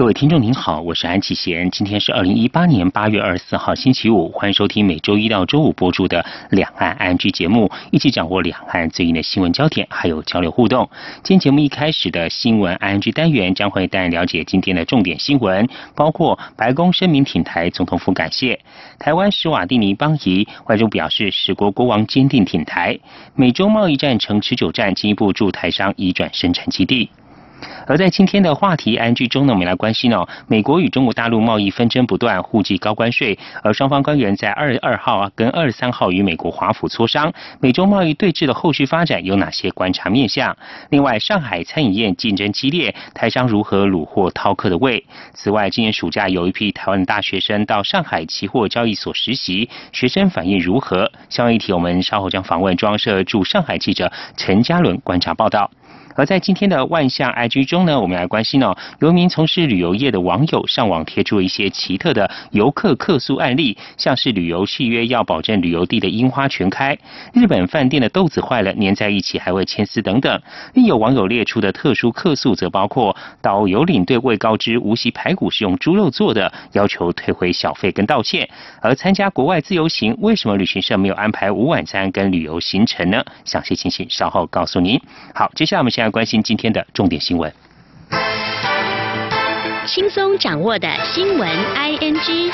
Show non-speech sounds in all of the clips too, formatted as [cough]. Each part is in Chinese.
各位听众您好，我是安启贤，今天是二零一八年八月二十四号星期五，欢迎收听每周一到周五播出的两岸 ING 节目，一起掌握两岸最近的新闻焦点，还有交流互动。今天节目一开始的新闻 ING 单元将会带了解今天的重点新闻，包括白宫声明挺台，总统府感谢台湾史瓦蒂尼邦谊，外中表示史国国王坚定挺台，美洲贸易战成持久战，进一步助台商移转生产基地。而在今天的话题 ING 中呢，我们来关心哦，美国与中国大陆贸易纷争不断，互计高关税，而双方官员在二二号啊跟二十三号与美国华府磋商，美中贸易对峙的后续发展有哪些观察面向？另外，上海餐饮业竞争激烈，台商如何虏获饕客的胃？此外，今年暑假有一批台湾大学生到上海期货交易所实习，学生反应如何？相关议题，我们稍后将访问中央社驻上海记者陈嘉伦观察报道。而在今天的万象 IG 中呢，我们来关心哦，有一名从事旅游业的网友上网贴出一些奇特的游客客诉案例，像是旅游契约要保证旅游地的樱花全开，日本饭店的豆子坏了粘在一起还会牵丝等等。另有网友列出的特殊客诉则包括导游领队未告知无锡排骨是用猪肉做的，要求退回小费跟道歉。而参加国外自由行，为什么旅行社没有安排午晚餐跟旅游行程呢？详细情形稍后告诉您。好，接下来我们先关心今天的重点新闻，轻松掌握的新闻 I N G。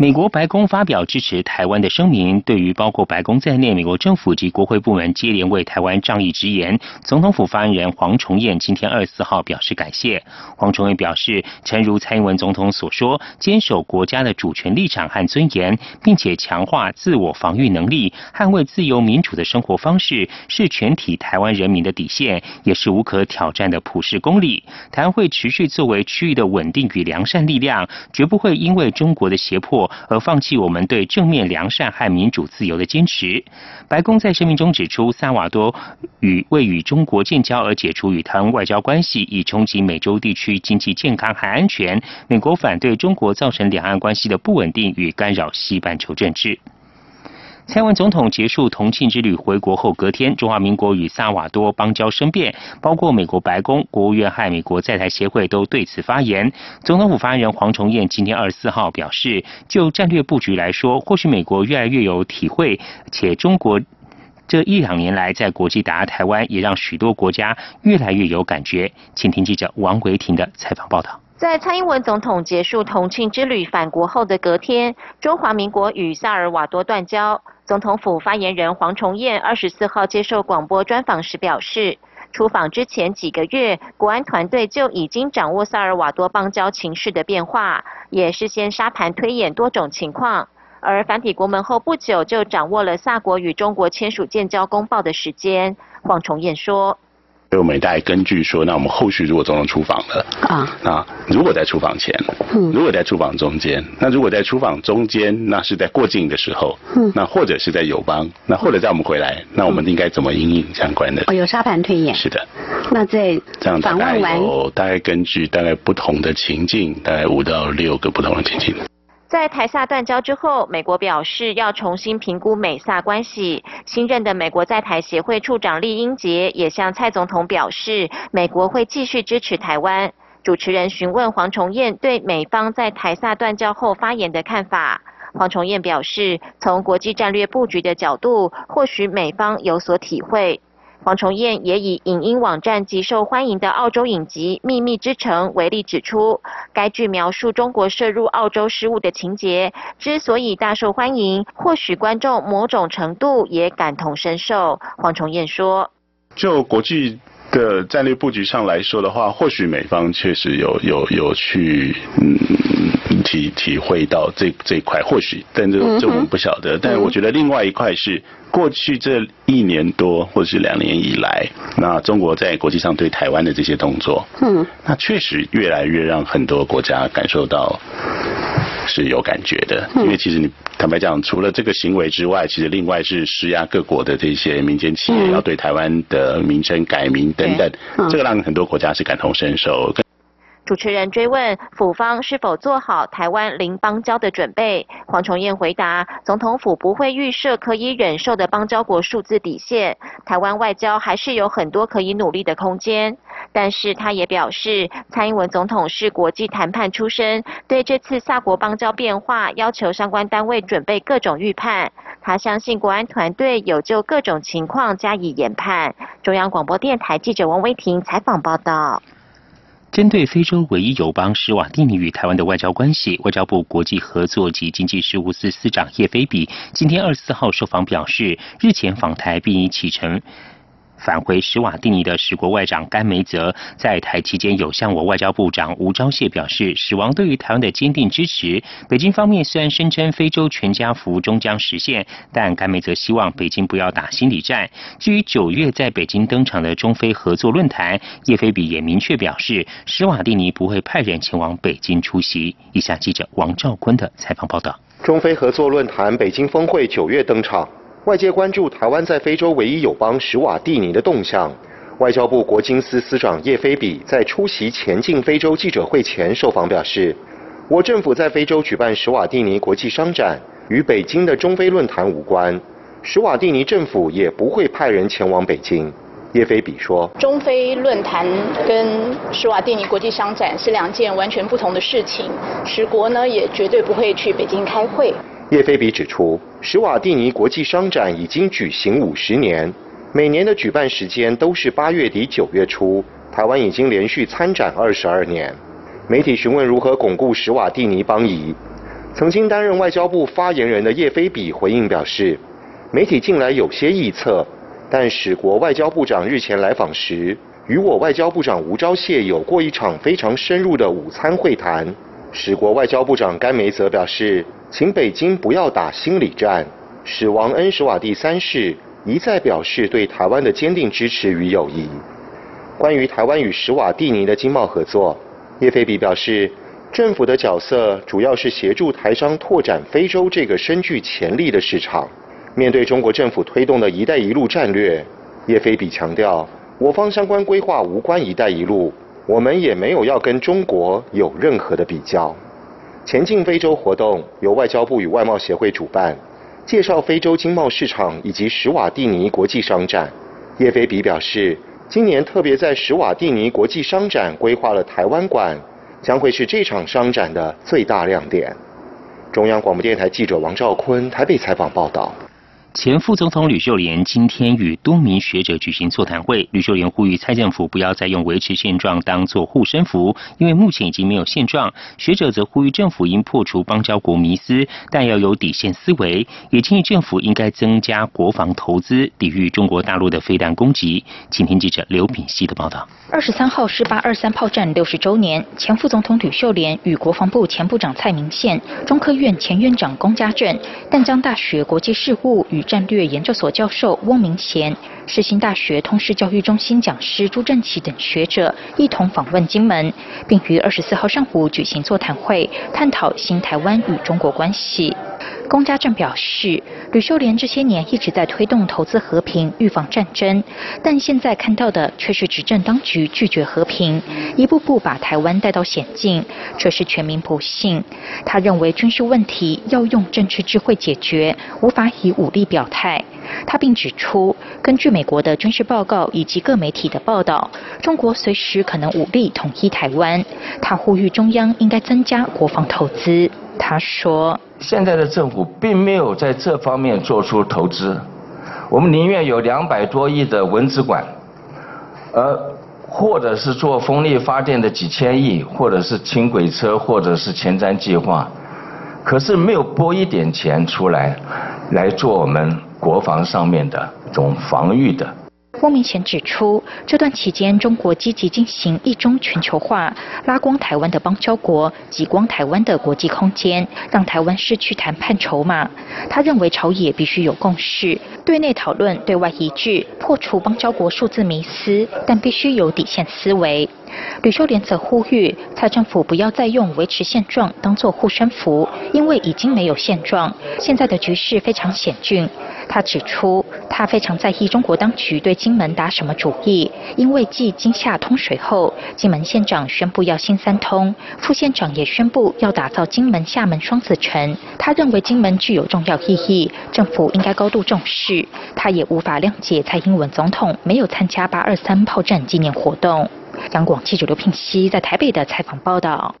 美国白宫发表支持台湾的声明，对于包括白宫在内美国政府及国会部门接连为台湾仗义直言，总统府发言人黄崇彦今天二十四号表示感谢。黄崇彦表示，诚如蔡英文总统所说，坚守国家的主权立场和尊严，并且强化自我防御能力，捍卫自由民主的生活方式，是全体台湾人民的底线，也是无可挑战的普世公理。台湾会持续作为区域的稳定与良善力量，绝不会因为中国的胁迫。而放弃我们对正面良善和民主自由的坚持。白宫在声明中指出，萨瓦多与未与中国建交而解除与台湾外交关系，以冲击美洲地区经济健康和安全。美国反对中国造成两岸关系的不稳定与干扰西半球政治。蔡文总统结束同庆之旅回国后，隔天，中华民国与萨瓦多邦交生变，包括美国白宫、国务院和美国在台协会都对此发言。总统府发言人黄崇彦今天二十四号表示，就战略布局来说，或许美国越来越有体会，且中国这一两年来在国际打压台湾，也让许多国家越来越有感觉。请听记者王维婷的采访报道。在蔡英文总统结束同庆之旅返国后的隔天，中华民国与萨尔瓦多断交。总统府发言人黄崇彦二十四号接受广播专访时表示，出访之前几个月，国安团队就已经掌握萨尔瓦多邦交情势的变化，也事先沙盘推演多种情况。而繁体国门后不久，就掌握了萨国与中国签署建交公报的时间。黄崇彦说。所以我们大概根据说，那我们后续如果总统出访了啊，那如果在出访前，嗯，如果在出访中间，那如果在出访中间，那是在过境的时候，嗯，那或者是在友邦，那或者在我们回来，那我们应该怎么应应相关的？哦，有沙盘推演。是的。那在这样大概有大概根据大概不同的情境，大概五到六个不同的情境。在台萨断交之后，美国表示要重新评估美萨关系。新任的美国在台协会处长厉英杰也向蔡总统表示，美国会继续支持台湾。主持人询问黄崇彦对美方在台萨断交后发言的看法，黄崇彦表示，从国际战略布局的角度，或许美方有所体会。黄崇彦也以影音网站极受欢迎的澳洲影集《秘密之城》为例，指出该剧描述中国涉入澳洲事务的情节之所以大受欢迎，或许观众某种程度也感同身受。黄崇彦说：“就国际的战略布局上来说的话，或许美方确实有有有去嗯体体会到这这一块，或许，但这这我们不晓得。但我觉得另外一块是。”过去这一年多或者是两年以来，那中国在国际上对台湾的这些动作，嗯，那确实越来越让很多国家感受到是有感觉的，因为其实你坦白讲，除了这个行为之外，其实另外是施压各国的这些民间企业要对台湾的名称改名等等，这个让很多国家是感同身受。主持人追问府方是否做好台湾零邦交的准备，黄崇彦回答：总统府不会预设可以忍受的邦交国数字底线，台湾外交还是有很多可以努力的空间。但是他也表示，蔡英文总统是国际谈判出身，对这次萨国邦交变化，要求相关单位准备各种预判。他相信国安团队有就各种情况加以研判。中央广播电台记者王威婷采访报道。针对非洲唯一友邦施瓦蒂尼与台湾的外交关系，外交部国际合作及经济事务司司长叶菲比今天二十四号受访表示，日前访台并已启程。返回史瓦蒂尼的史国外长甘梅泽在台期间有向我外交部长吴钊燮表示，史王对于台湾的坚定支持。北京方面虽然声称非洲全家福终将实现，但甘梅泽希望北京不要打心理战。至于九月在北京登场的中非合作论坛，叶菲比也明确表示，史瓦蒂尼不会派人前往北京出席。以下记者王兆坤的采访报道：中非合作论坛北京峰会九月登场。外界关注台湾在非洲唯一友邦史瓦蒂尼的动向。外交部国经司司长叶菲比在出席前进非洲记者会前受访表示：“我政府在非洲举办史瓦蒂尼国际商展，与北京的中非论坛无关。史瓦蒂尼政府也不会派人前往北京。”叶菲比说：“中非论坛跟史瓦蒂尼国际商展是两件完全不同的事情，史国呢也绝对不会去北京开会。”叶菲比指出，史瓦蒂尼国际商展已经举行五十年，每年的举办时间都是八月底九月初。台湾已经连续参展二十二年。媒体询问如何巩固史瓦蒂尼邦谊，曾经担任外交部发言人的叶菲比回应表示，媒体近来有些臆测，但史国外交部长日前来访时，与我外交部长吴钊燮有过一场非常深入的午餐会谈。使国外交部长甘梅泽表示。请北京不要打心理战。史王恩史瓦蒂三世一再表示对台湾的坚定支持与友谊。关于台湾与史瓦蒂尼的经贸合作，叶菲比表示，政府的角色主要是协助台商拓展非洲这个深具潜力的市场。面对中国政府推动的一带一路战略，叶菲比强调，我方相关规划无关一带一路，我们也没有要跟中国有任何的比较。前进非洲活动由外交部与外贸协会主办，介绍非洲经贸市场以及史瓦蒂尼国际商展。叶菲比表示，今年特别在史瓦蒂尼国际商展规划了台湾馆，将会是这场商展的最大亮点。中央广播电台记者王兆坤台北采访报道。前副总统吕秀莲今天与多名学者举行座谈会。吕秀莲呼吁蔡政府不要再用维持现状当作护身符，因为目前已经没有现状。学者则呼吁政府应破除邦交国迷思，但要有底线思维，也建议政府应该增加国防投资，抵御中国大陆的飞弹攻击。请听记者刘炳熙的报道。二十三号是八二三炮战六十周年，前副总统吕秀莲与国防部前部长蔡明宪、中科院前院长龚家正、淡江大学国际事务与战略研究所教授翁明贤、世新大学通识教育中心讲师朱正奇等学者一同访问金门，并于二十四号上午举行座谈会，探讨新台湾与中国关系。龚家正表示，吕秀莲这些年一直在推动投资和平、预防战争，但现在看到的却是执政当局拒绝和平，一步步把台湾带到险境，这是全民不幸。他认为军事问题要用政治智慧解决，无法以武力表态。他并指出，根据美国的军事报告以及各媒体的报道，中国随时可能武力统一台湾。他呼吁中央应该增加国防投资。他说。现在的政府并没有在这方面做出投资，我们宁愿有两百多亿的文资馆，而或者是做风力发电的几千亿，或者是轻轨车，或者是前瞻计划，可是没有拨一点钱出来，来做我们国防上面的这种防御的。郭明贤指出，这段期间中国积极进行一中全球化，拉光台湾的邦交国，挤光台湾的国际空间，让台湾失去谈判筹码。他认为朝野必须有共识，对内讨论，对外一致，破除邦交国数字迷思，但必须有底线思维。吕秀莲则呼吁蔡政府不要再用维持现状当做护身符，因为已经没有现状，现在的局势非常险峻。他指出，他非常在意中国当局对金门打什么主意，因为继金厦通水后，金门县长宣布要新三通，副县长也宣布要打造金门厦门双子城。他认为金门具有重要意义，政府应该高度重视。他也无法谅解蔡英文总统没有参加八二三炮战纪念活动。央广记者刘聘熙在台北的采访报道。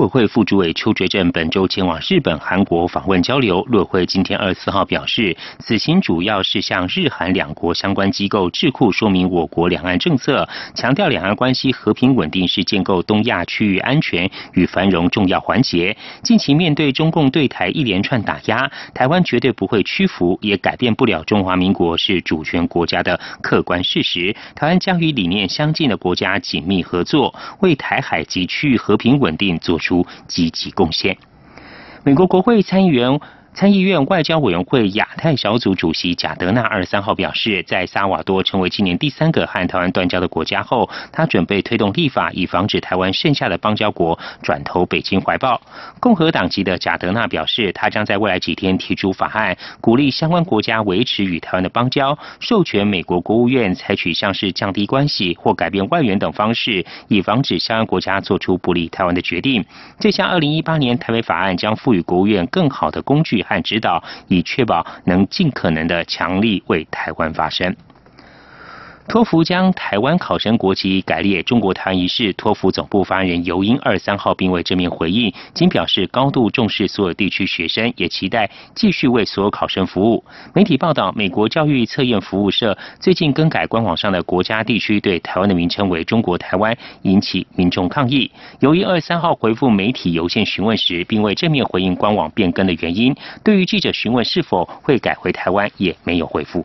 委会副主委邱觉正本周前往日本、韩国访问交流。陆会今天二十四号表示，此行主要是向日韩两国相关机构智库说明我国两岸政策，强调两岸关系和平稳定是建构东亚区域安全与繁荣重要环节。近期面对中共对台一连串打压，台湾绝对不会屈服，也改变不了中华民国是主权国家的客观事实。台湾将与理念相近的国家紧密合作，为台海及区域和平稳定做。出积极贡献。美国国会参议员。参议院外交委员会亚太小组主席贾德纳二十三号表示，在萨瓦多成为今年第三个和台湾断交的国家后，他准备推动立法，以防止台湾剩下的邦交国转投北京怀抱。共和党籍的贾德纳表示，他将在未来几天提出法案，鼓励相关国家维持与台湾的邦交，授权美国国务院采取像是降低关系或改变外援等方式，以防止相关国家做出不利台湾的决定。这项二零一八年台北法案将赋予国务院更好的工具。和指导，以确保能尽可能的强力为台湾发声。托福将台湾考生国籍改列中国台湾一事，托福总部发言人尤英二三号并未正面回应，仅表示高度重视所有地区学生，也期待继续为所有考生服务。媒体报道，美国教育测验服务社最近更改官网上的国家地区对台湾的名称为中国台湾，引起民众抗议。尤英二三号回复媒体邮件询问时，并未正面回应官网变更的原因。对于记者询问是否会改回台湾，也没有回复。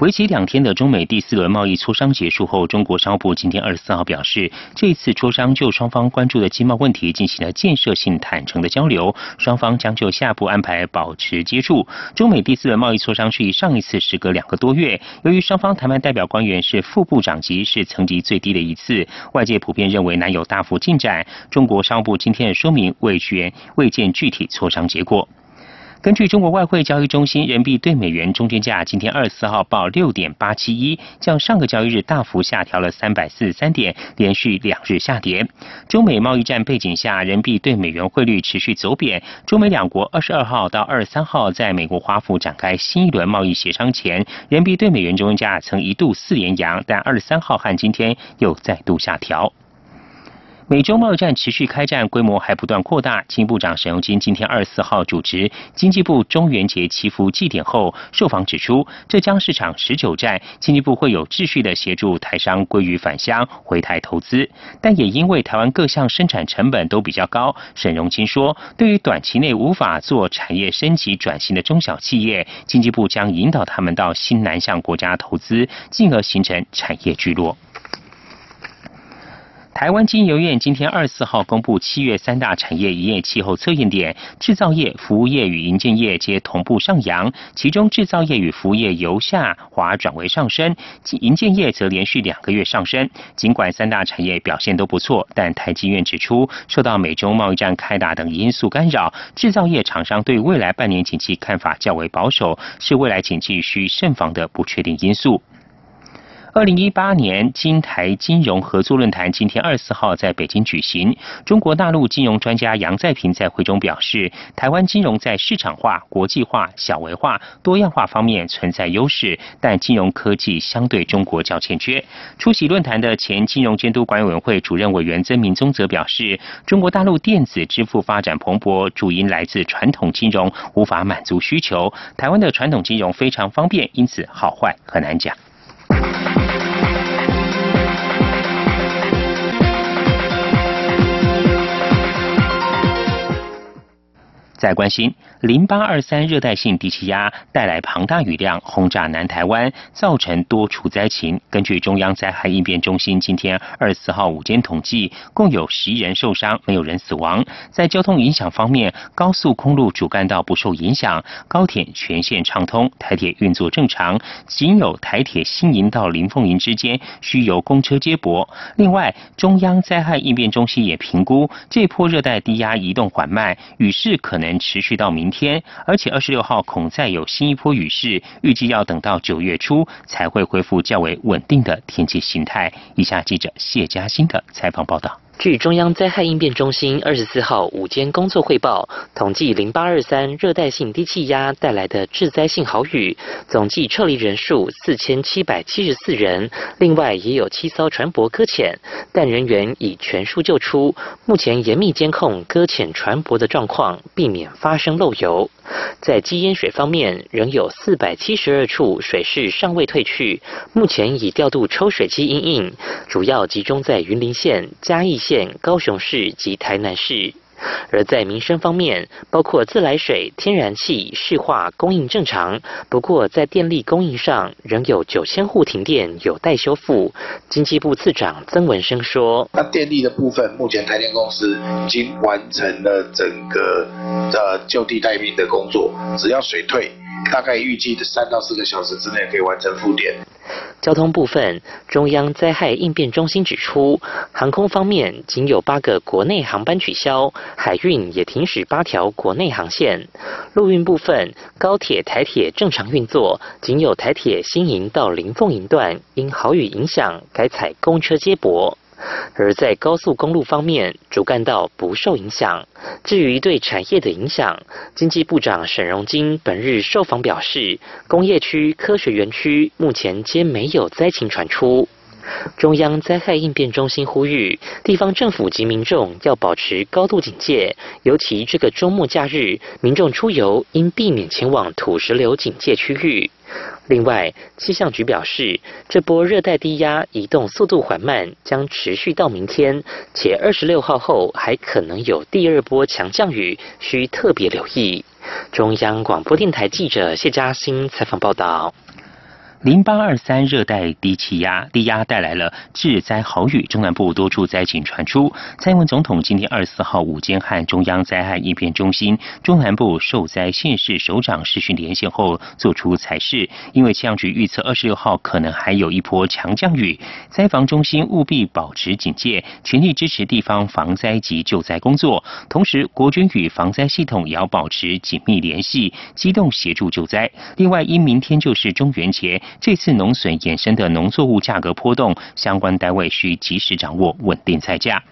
为期两天的中美第四轮贸易磋商结束后，中国商务部今天二十四号表示，这次磋商就双方关注的经贸问题进行了建设性、坦诚的交流，双方将就下步安排保持接触。中美第四轮贸易磋商是以上一次时隔两个多月，由于双方谈判代表官员是副部长级，是层级最低的一次，外界普遍认为难有大幅进展。中国商务部今天的说明未宣未见具体磋商结果。根据中国外汇交易中心，人民币对美元中间价今天二十四号报六点八七一，较上个交易日大幅下调了三百四十三点，连续两日下跌。中美贸易战背景下，人民币对美元汇率持续走贬。中美两国二十二号到二十三号在美国华府展开新一轮贸易协商前，人民币对美元中间价曾一度四连阳，但二十三号和今天又再度下调。美洲贸易战持续开战，规模还不断扩大。经部长沈荣金今天二十四号主持经济部中元节祈福祭典后，受访指出，这将是场持久战，经济部会有秩序的协助台商归于返乡回台投资。但也因为台湾各项生产成本都比较高，沈荣金说，对于短期内无法做产业升级转型的中小企业，经济部将引导他们到新南向国家投资，进而形成产业聚落。台湾经油院今天二十四号公布七月三大产业营业气候测验点，制造业、服务业与营建业皆同步上扬，其中制造业与服务业由下滑转为上升，营建业则连续两个月上升。尽管三大产业表现都不错，但台积院指出，受到美中贸易战开打等因素干扰，制造业厂商对未来半年景气看法较为保守，是未来景气需慎防的不确定因素。二零一八年金台金融合作论坛今天二十四号在北京举行。中国大陆金融专家杨再平在会中表示，台湾金融在市场化、国际化、小微化、多样化方面存在优势，但金融科技相对中国较欠缺。出席论坛的前金融监督管理委员会主任委员曾明宗则表示，中国大陆电子支付发展蓬勃，主因来自传统金融无法满足需求。台湾的传统金融非常方便，因此好坏很难讲。再关心，零八二三热带性低气压带来庞大雨量，轰炸南台湾，造成多处灾情。根据中央灾害应变中心今天二十四号午间统计，共有十一人受伤，没有人死亡。在交通影响方面，高速公路主干道不受影响，高铁全线畅通，台铁运作正常，仅有台铁新营到林凤营之间需由公车接驳。另外，中央灾害应变中心也评估，这波热带低压移动缓慢，雨势可能。持续到明天，而且二十六号恐再有新一波雨势，预计要等到九月初才会恢复较为稳定的天气形态。以下记者谢嘉欣的采访报道。据中央灾害应变中心二十四号午间工作汇报，统计零八二三热带性低气压带来的致灾性豪雨，总计撤离人数四千七百七十四人，另外也有七艘船舶搁浅，但人员已全数救出。目前严密监控搁浅船舶的状况，避免发生漏油。在基淹水方面，仍有四百七十二处水势尚未退去，目前已调度抽水机应应，主要集中在云林县、嘉义县、高雄市及台南市。而在民生方面，包括自来水、天然气、市化供应正常，不过在电力供应上仍有九千户停电有待修复。经济部次长曾文生说：“那电力的部分，目前台电公司已经完成了整个呃就地待命的工作，只要水退。”大概预计的三到四个小时之内可以完成复电。交通部分，中央灾害应变中心指出，航空方面仅有八个国内航班取消，海运也停驶八条国内航线。陆运部分，高铁、台铁正常运作，仅有台铁新营到林凤营段因豪雨影响改采公车接驳。而在高速公路方面，主干道不受影响。至于对产业的影响，经济部长沈荣金本日受访表示，工业区、科学园区目前皆没有灾情传出。中央灾害应变中心呼吁，地方政府及民众要保持高度警戒，尤其这个周末假日，民众出游应避免前往土石流警戒区域。另外，气象局表示，这波热带低压移动速度缓慢，将持续到明天，且二十六号后还可能有第二波强降雨，需特别留意。中央广播电台记者谢嘉欣采访报道。零八二三热带低气压低压带来了致灾豪雨，中南部多处灾情传出。蔡英文总统今天二十四号午间和中央灾害应变中心中南部受灾县市首长视讯连线后，做出裁示，因为气象局预测二十六号可能还有一波强降雨，灾防中心务必保持警戒，全力支持地方防灾及救灾工作。同时，国军与防灾系统也要保持紧密联系，机动协助救灾。另外，因明天就是中元节。这次农损衍生的农作物价格波动，相关单位需及时掌握稳定菜价。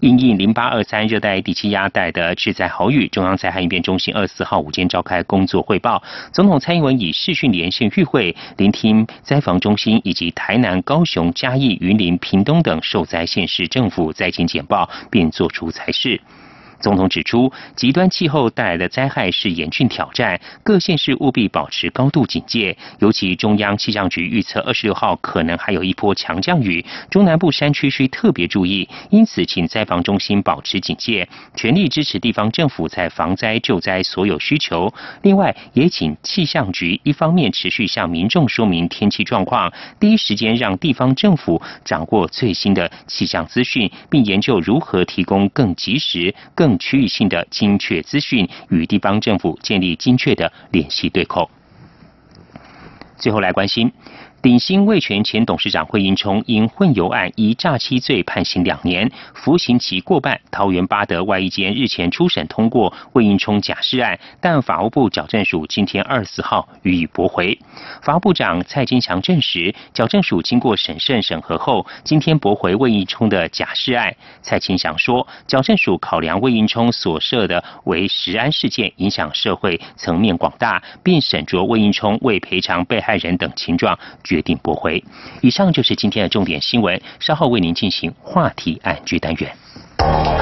因应零八二三热带低气压带的致灾豪雨，中央灾害应变中心二四号午间召开工作汇报，总统蔡英文以视讯连线与会，聆听灾防中心以及台南、高雄、嘉义、云林、屏东等受灾县市政府灾情简报，并作出裁示。总统指出，极端气候带来的灾害是严峻挑战，各县市务必保持高度警戒。尤其中央气象局预测，二十六号可能还有一波强降雨，中南部山区需特别注意。因此，请灾防中心保持警戒，全力支持地方政府在防灾救灾所有需求。另外，也请气象局一方面持续向民众说明天气状况，第一时间让地方政府掌握最新的气象资讯，并研究如何提供更及时、更。区域性的精确资讯，与地方政府建立精确的联系对口。最后来关心。鼎新味全前董事长惠英冲因混油案以诈欺罪判刑两年，服刑期过半。桃园八德外一间日前初审通过惠英冲假释案，但法务部矫正署今天二十四号予以驳回。法务部长蔡金强证实，矫正署经过审慎审核后，今天驳回魏英冲的假释案。蔡金强说，矫正署考量魏英冲所涉的为食安事件，影响社会层面广大，并审酌魏英冲未赔偿被害人等情状。决定驳回。以上就是今天的重点新闻，稍后为您进行话题案居单元。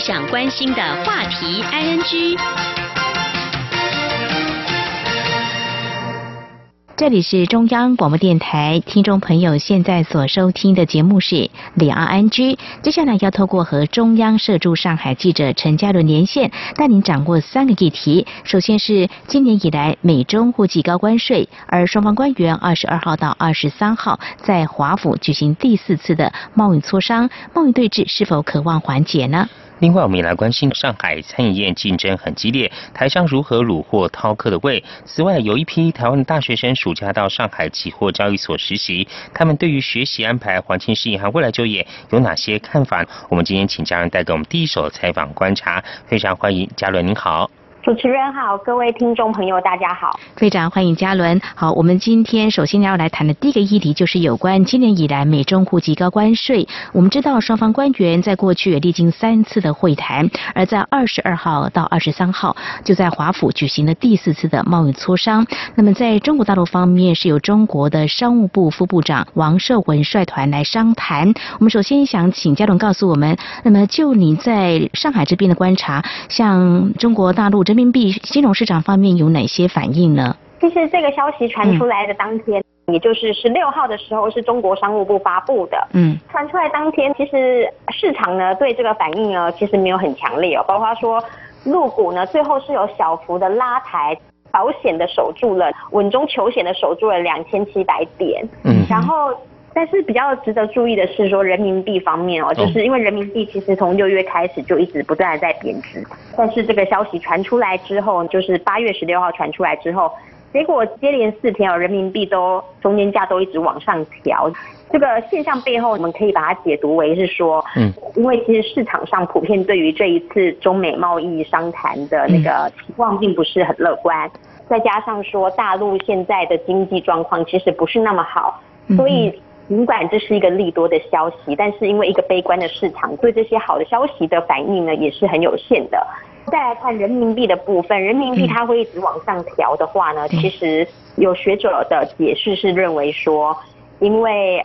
想关心的话题，I N G。这里是中央广播电台，听众朋友现在所收听的节目是两岸 N G。接下来要透过和中央社驻上海记者陈嘉伦连线，带您掌握三个议题。首先是今年以来美中互计高关税，而双方官员二十二号到二十三号在华府举行第四次的贸易磋商，贸易对峙是否渴望缓解呢？另外，我们也来关心上海餐饮业竞争很激烈，台商如何虏获饕客的胃。此外，有一批台湾的大学生暑假到上海期货交易所实习，他们对于学习安排、环境适应和未来就业有哪些看法？我们今天请家人带给我们第一手采访观察，非常欢迎嘉伦，您好。主持人好，各位听众朋友，大家好，非常欢迎嘉伦。好，我们今天首先要来谈的第一个议题就是有关今年以来美中互提高关税。我们知道双方官员在过去也历经三次的会谈，而在二十二号到二十三号就在华府举行了第四次的贸易磋商。那么在中国大陆方面是由中国的商务部副部长王社文率团来商谈。我们首先想请嘉伦告诉我们，那么就你在上海这边的观察，像中国大陆。人民币金融市场方面有哪些反应呢？其实这个消息传出来的当天，也就是十六号的时候，是中国商务部发布的。嗯，传出来当天，其实市场呢对这个反应呢，其实没有很强烈哦。包括说入股呢，最后是有小幅的拉抬，保险的守住了，稳中求险的守住了两千七百点。嗯，然后。但是比较值得注意的是，说人民币方面哦，就是因为人民币其实从六月开始就一直不断的在贬值，但是这个消息传出来之后，就是八月十六号传出来之后，结果接连四天哦，人民币都中间价都一直往上调。这个现象背后，我们可以把它解读为是说，嗯，因为其实市场上普遍对于这一次中美贸易商谈的那个期望并不是很乐观，再加上说大陆现在的经济状况其实不是那么好，所以。尽管这是一个利多的消息，但是因为一个悲观的市场，对这些好的消息的反应呢，也是很有限的。再来看人民币的部分，人民币它会一直往上调的话呢，其实有学者的解释是认为说，因为。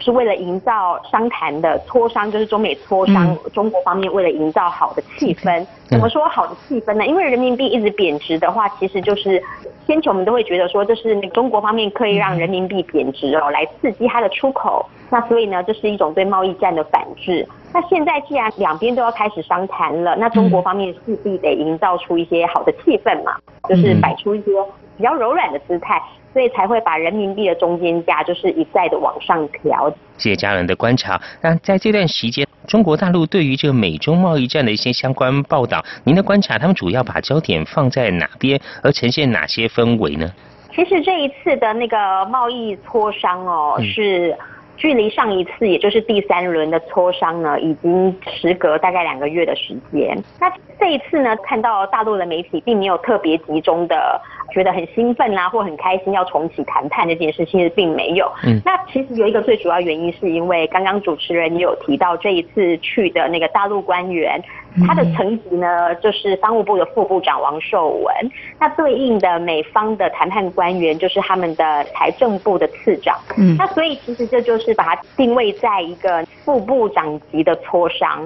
是为了营造商谈的磋商，就是中美磋商，中国方面为了营造好的气氛。怎么说好的气氛呢？因为人民币一直贬值的话，其实就是先前我们都会觉得说，这是那中国方面刻意让人民币贬值哦，来刺激它的出口。那所以呢，这是一种对贸易战的反制。那现在既然两边都要开始商谈了，那中国方面势必得营造出一些好的气氛嘛，就是摆出一些比较柔软的姿态。所以才会把人民币的中间价就是一再的往上调。谢谢家人的观察。那在这段时间，中国大陆对于这个美中贸易战的一些相关报道，您的观察，他们主要把焦点放在哪边，而呈现哪些氛围呢？其实这一次的那个贸易磋商哦，是距离上一次，也就是第三轮的磋商呢，已经时隔大概两个月的时间。那这一次呢，看到大陆的媒体并没有特别集中的。觉得很兴奋啦，或很开心要重启谈判这件事，其实并没有。嗯，那其实有一个最主要原因，是因为刚刚主持人也有提到，这一次去的那个大陆官员，他的层级呢，就是商务部的副部长王寿文，那对应的美方的谈判官员就是他们的财政部的次长。嗯，那所以其实这就是把它定位在一个副部长级的磋商。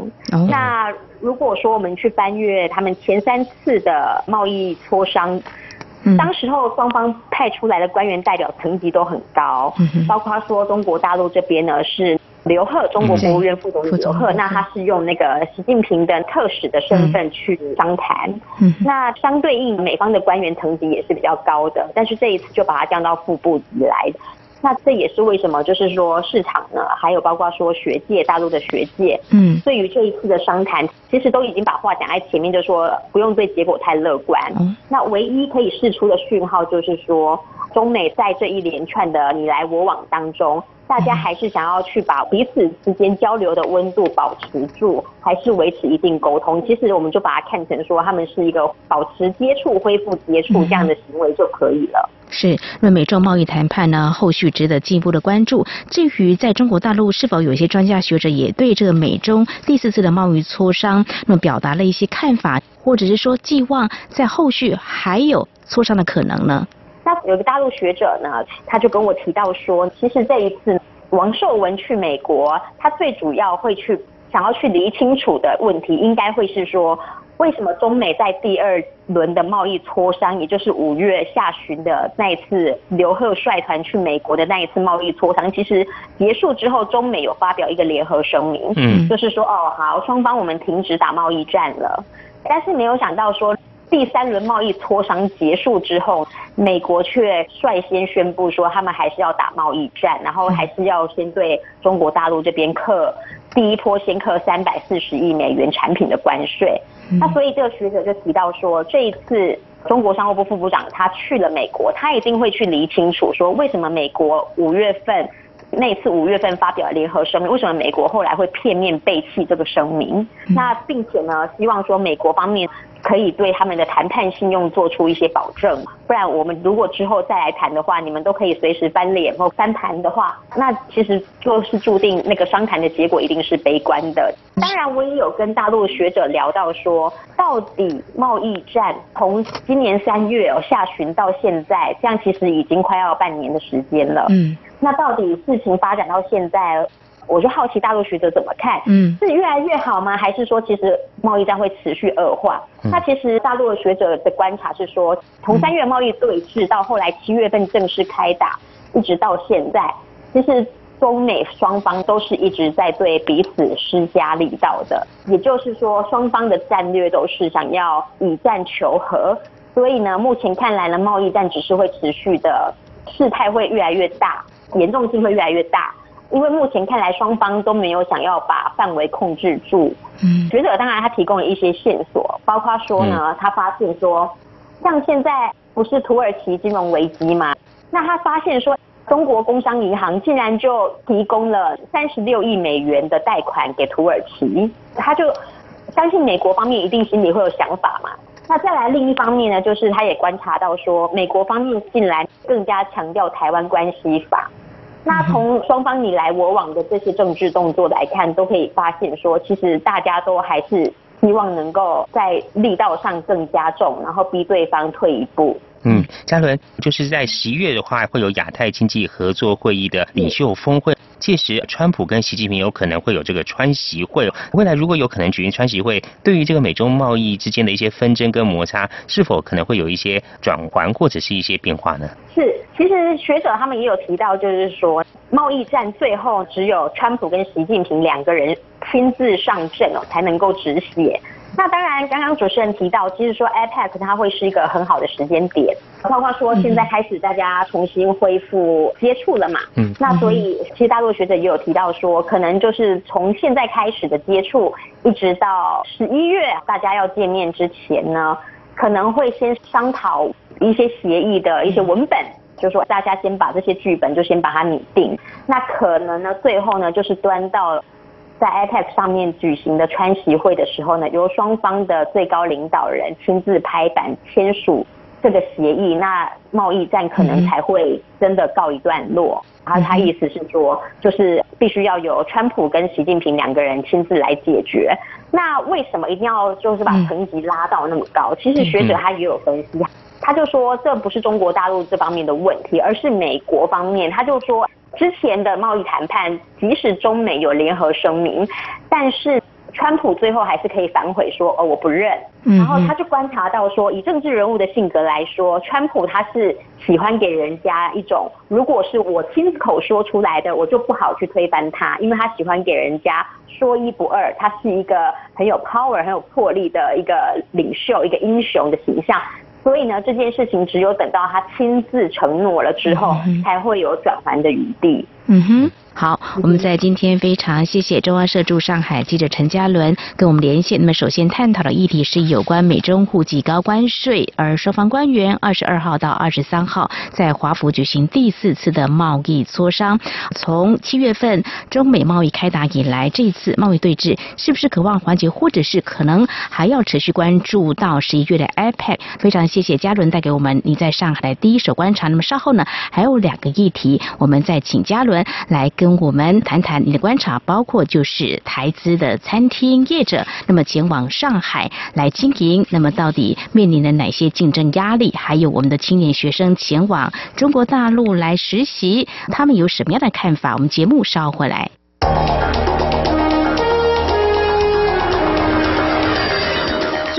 那如果说我们去翻阅他们前三次的贸易磋商。当时候双方派出来的官员代表层级都很高，包括说中国大陆这边呢是刘鹤，中国国务院副总理刘鹤，那他是用那个习近平的特使的身份去商谈，那相对应美方的官员层级也是比较高的，但是这一次就把他降到副部级来。那这也是为什么，就是说市场呢，还有包括说学界，大陆的学界，嗯，对于这一次的商谈，其实都已经把话讲在前面，就说不用对结果太乐观。那唯一可以释出的讯号，就是说中美在这一连串的你来我往当中。大家还是想要去把彼此之间交流的温度保持住，还是维持一定沟通？其实我们就把它看成说，他们是一个保持接触、恢复接触这样的行为就可以了。是，那美中贸易谈判呢，后续值得进一步的关注。至于在中国大陆，是否有些专家学者也对这个美中第四次的贸易磋商，那么表达了一些看法，或者是说寄望在后续还有磋商的可能呢？那有个大陆学者呢，他就跟我提到说，其实这一次王寿文去美国，他最主要会去想要去理清楚的问题，应该会是说，为什么中美在第二轮的贸易磋商，也就是五月下旬的那一次刘鹤率团去美国的那一次贸易磋商，其实结束之后，中美有发表一个联合声明，嗯，就是说，哦，好，双方我们停止打贸易战了，但是没有想到说。第三轮贸易磋商结束之后，美国却率先宣布说，他们还是要打贸易战，然后还是要先对中国大陆这边课第一波先课三百四十亿美元产品的关税。那所以这个学者就提到说，这一次中国商务部副部长他去了美国，他一定会去理清楚说，为什么美国五月份。那次五月份发表联合声明，为什么美国后来会片面背弃这个声明？那并且呢，希望说美国方面可以对他们的谈判信用做出一些保证，不然我们如果之后再来谈的话，你们都可以随时翻脸或翻盘的话，那其实就是注定那个商谈的结果一定是悲观的。当然，我也有跟大陆学者聊到说，到底贸易战从今年三月下旬到现在，这样其实已经快要半年的时间了。嗯，那到底事情发展到现在？我就好奇大陆学者怎么看？嗯，是越来越好吗？还是说其实贸易战会持续恶化？那其实大陆的学者的观察是说，从三月贸易对峙到后来七月份正式开打，一直到现在，其实中美双方都是一直在对彼此施加力道的。也就是说，双方的战略都是想要以战求和。所以呢，目前看来呢，贸易战只是会持续的，事态会越来越大，严重性会越来越大。因为目前看来，双方都没有想要把范围控制住。嗯，学者当然他提供了一些线索，包括说呢，他发现说，像现在不是土耳其金融危机吗？那他发现说，中国工商银行竟然就提供了三十六亿美元的贷款给土耳其，他就相信美国方面一定心里会有想法嘛。那再来另一方面呢，就是他也观察到说，美国方面近来更加强调台湾关系法。那从双方你来我往的这些政治动作来看，都可以发现说，其实大家都还是希望能够在力道上更加重，然后逼对方退一步。嗯，嘉伦就是在十一月的话，会有亚太经济合作会议的领袖峰会。届时，川普跟习近平有可能会有这个川习会。未来如果有可能举行川习会，对于这个美中贸易之间的一些纷争跟摩擦，是否可能会有一些转环或者是一些变化呢？是，其实学者他们也有提到，就是说贸易战最后只有川普跟习近平两个人亲自上阵哦，才能够止血。那当然，刚刚主持人提到，其实说 IPAC 它会是一个很好的时间点，包括说现在开始大家重新恢复接触了嘛。嗯。那所以，其实大陆学者也有提到说，可能就是从现在开始的接触，一直到十一月大家要见面之前呢，可能会先商讨一些协议的一些文本，就是说大家先把这些剧本就先把它拟定。那可能呢，最后呢，就是端到。在 IPAC 上面举行的川习会的时候呢，由双方的最高领导人亲自拍板签署这个协议，那贸易战可能才会真的告一段落。然后他意思是说，就是必须要由川普跟习近平两个人亲自来解决。那为什么一定要就是把层级拉到那么高？其实学者他也有分析，他就说这不是中国大陆这方面的问题，而是美国方面。他就说。之前的贸易谈判，即使中美有联合声明，但是川普最后还是可以反悔说，哦，我不认。然后他就观察到说，以政治人物的性格来说，川普他是喜欢给人家一种，如果是我亲口说出来的，我就不好去推翻他，因为他喜欢给人家说一不二，他是一个很有 power、很有魄力的一个领袖、一个英雄的形象。所以呢，这件事情只有等到他亲自承诺了之后，才会有转圜的余地。嗯哼。好，我们在今天非常谢谢中央社驻上海记者陈嘉伦跟我们连线。那么首先探讨的议题是有关美中互计高关税，而双方官员二十二号到二十三号在华府举行第四次的贸易磋商。从七月份中美贸易开打以来，这一次贸易对峙是不是渴望缓解，或者是可能还要持续关注到十一月的 IPAC？非常谢谢嘉伦带给我们你在上海的第一手观察。那么稍后呢，还有两个议题，我们再请嘉伦来跟。我们谈谈你的观察，包括就是台资的餐厅业者，那么前往上海来经营，那么到底面临了哪些竞争压力？还有我们的青年学生前往中国大陆来实习，他们有什么样的看法？我们节目稍后回来。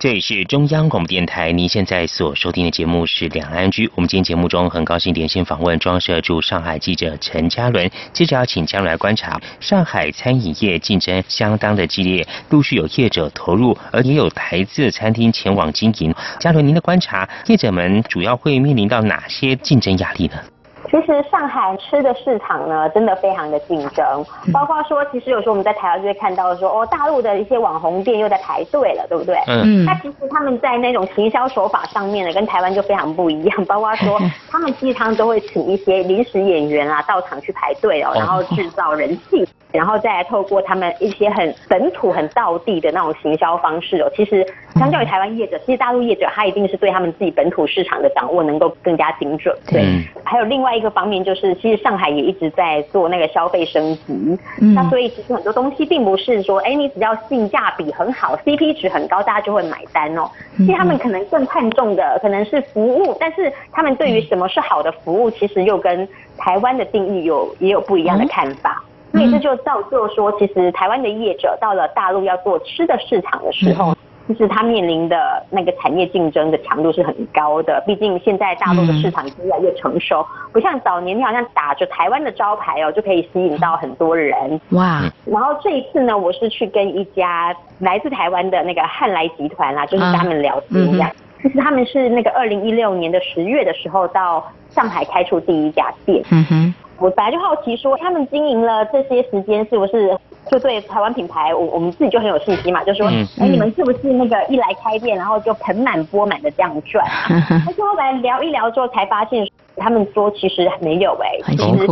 这里是中央广播电台，您现在所收听的节目是《两岸居》。我们今天节目中很高兴连线访问装设驻上海记者陈嘉伦。接着要请嘉伦来观察上海餐饮业竞争相当的激烈，陆续有业者投入，而也有台资餐厅前往经营。嘉伦，您的观察，业者们主要会面临到哪些竞争压力呢？其实上海吃的市场呢，真的非常的竞争，包括说，其实有时候我们在台湾就会看到说，哦，大陆的一些网红店又在排队了，对不对？嗯。那其实他们在那种行销手法上面呢，跟台湾就非常不一样，包括说，[laughs] 他们经常都会请一些临时演员啊到场去排队哦，然后制造人气。然后再来透过他们一些很本土、很道地的那种行销方式哦，其实相较于台湾业者，其实大陆业者他一定是对他们自己本土市场的掌握能够更加精准。对，还有另外一个方面就是，其实上海也一直在做那个消费升级。嗯，那所以其实很多东西并不是说，哎，你只要性价比很好，CP 值很高，大家就会买单哦。其实他们可能更看重的可能是服务，但是他们对于什么是好的服务，其实又跟台湾的定义有也有不一样的看法。所以这就造就说，其实台湾的业者到了大陆要做吃的市场的时候，其实他面临的那个产业竞争的强度是很高的。毕竟现在大陆的市场已经越来越成熟，不像早年你好像打着台湾的招牌哦，就可以吸引到很多人。哇！然后这一次呢，我是去跟一家来自台湾的那个汉来集团啦，就是跟他们聊天一样。其实他们是那个二零一六年的十月的时候到上海开出第一家店。嗯哼。我本来就好奇说，他们经营了这些时间，是不是就对台湾品牌，我我们自己就很有信心嘛？就说，哎，你们是不是那个一来开店，然后就盆满钵满的这样赚？[laughs] 但是后来聊一聊之后，才发现。他们说其实没有哎，其实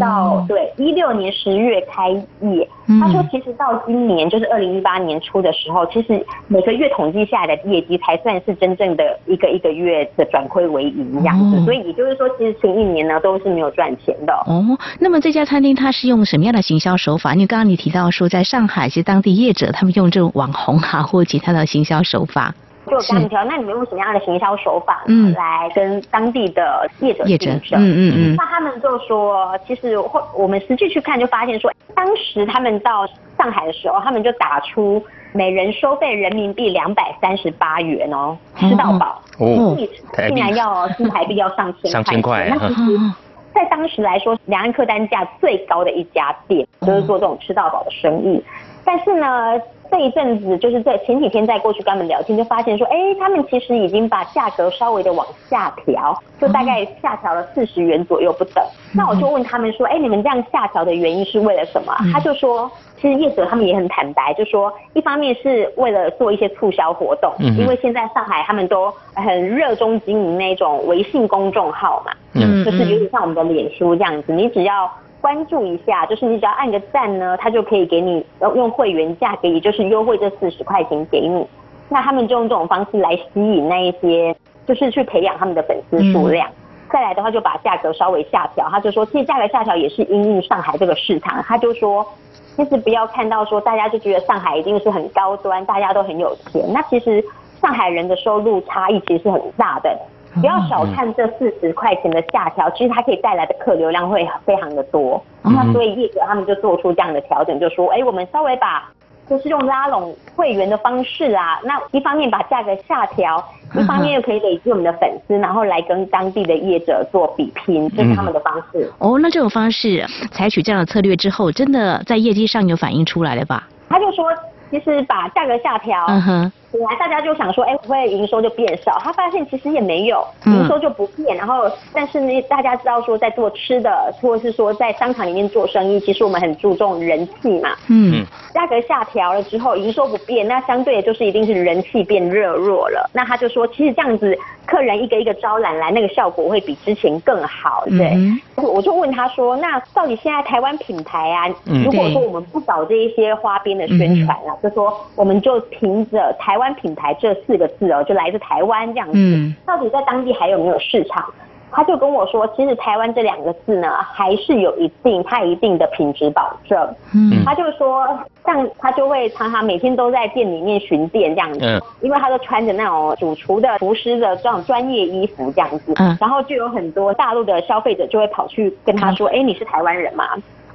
到对一六年十月开业，他说其实到今年就是二零一八年初的时候，其实每个月统计下来的业绩才算是真正的一个一个月的转亏为盈这样子，所以也就是说，其实前一年呢都是没有赚钱的。哦，那么这家餐厅它是用什么样的行销手法？因为刚刚你提到说，在上海其实当地业者，他们用这种网红啊或其他的行销手法。就刚你条，那你们用什么样的行销手法来跟当地的业者竞争？嗯嗯嗯。那他们就说，其实或我们实际去看，就发现说，当时他们到上海的时候，他们就打出每人收费人民币两百三十八元哦，吃到饱。哦。竟然要新台币要上千块。上千块。那其实，在当时来说，两岸客单价最高的一家店，就是做这种吃到饱的生意。但是呢。这一阵子就是在前几天在过去跟他们聊天，就发现说，哎，他们其实已经把价格稍微的往下调，就大概下调了四十元左右不等。那我就问他们说，哎，你们这样下调的原因是为了什么？他就说，其实业者他们也很坦白，就说一方面是为了做一些促销活动，因为现在上海他们都很热衷经营那种微信公众号嘛，嗯，就是有点像我们的脸书这样子，你只要。关注一下，就是你只要按个赞呢，他就可以给你用会员价，给你就是优惠这四十块钱给你。那他们就用这种方式来吸引那一些，就是去培养他们的粉丝数量。再来的话，就把价格稍微下调。他就说，其实价格下调也是因应上海这个市场。他就说，其实不要看到说大家就觉得上海一定是很高端，大家都很有钱。那其实上海人的收入差异其实是很大的。不要小看这四十块钱的下调，其实它可以带来的客流量会非常的多。那所以业者他们就做出这样的调整，就说，哎，我们稍微把。就是用拉拢会员的方式啊，那一方面把价格下调，一方面又可以累积我们的粉丝，然后来跟当地的业者做比拼，这是他们的方式。哦，那这种方式采取这样的策略之后，真的在业绩上有反映出来了吧？他就说，其实把价格下调。嗯哼。本来大家就想说，哎，不会营收就变少。他发现其实也没有，营收就不变。然后，但是呢，大家知道说，在做吃的，或者是说在商场里面做生意，其实我们很注重人气嘛。嗯。价格下调了之后，营收不变，那相对的就是一定是人气变热弱了。那他就说，其实这样子，客人一个一个招揽来，那个效果会比之前更好。对。我就问他说，那到底现在台湾品牌啊，如果说我们不搞这一些花边的宣传了，就说我们就凭着台湾。品牌这四个字哦，就来自台湾这样子，到底在当地还有没有市场？他就跟我说，其实台湾这两个字呢，还是有一定它一定的品质保证。嗯，他就说，像他就会常常每天都在店里面巡店这样子，因为他都穿着那种主厨的厨师的这种专业衣服这样子，然后就有很多大陆的消费者就会跑去跟他说，哎，你是台湾人吗？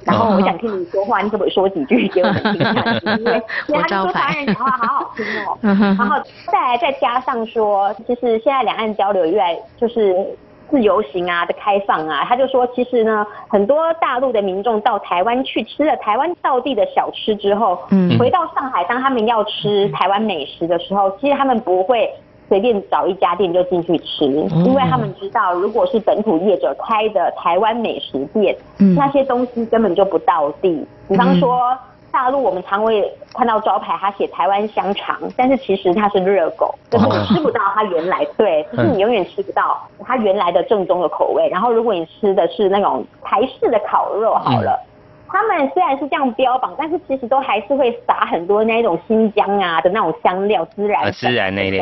然后我想听你说话，你可不可以说几句给我们听？[laughs] 因为因为他就说台湾人讲话好好听哦。[laughs] 然后再来再加上说，其实现在两岸交流越来就是自由行啊的开放啊，他就说其实呢，很多大陆的民众到台湾去吃了台湾道地的小吃之后，嗯，回到上海，当他们要吃台湾美食的时候，其实他们不会。随便找一家店就进去吃，因为他们知道，如果是本土业者开的台湾美食店，那些东西根本就不到地。比方说，大陆我们常会看到招牌，它写台湾香肠，但是其实它是热狗，就是你吃不到它原来对，就是你永远吃不到它原来的正宗的口味。然后，如果你吃的是那种台式的烤肉，好了，他们虽然是这样标榜，但是其实都还是会撒很多那种新疆啊的那种香料，孜然，孜然那一类。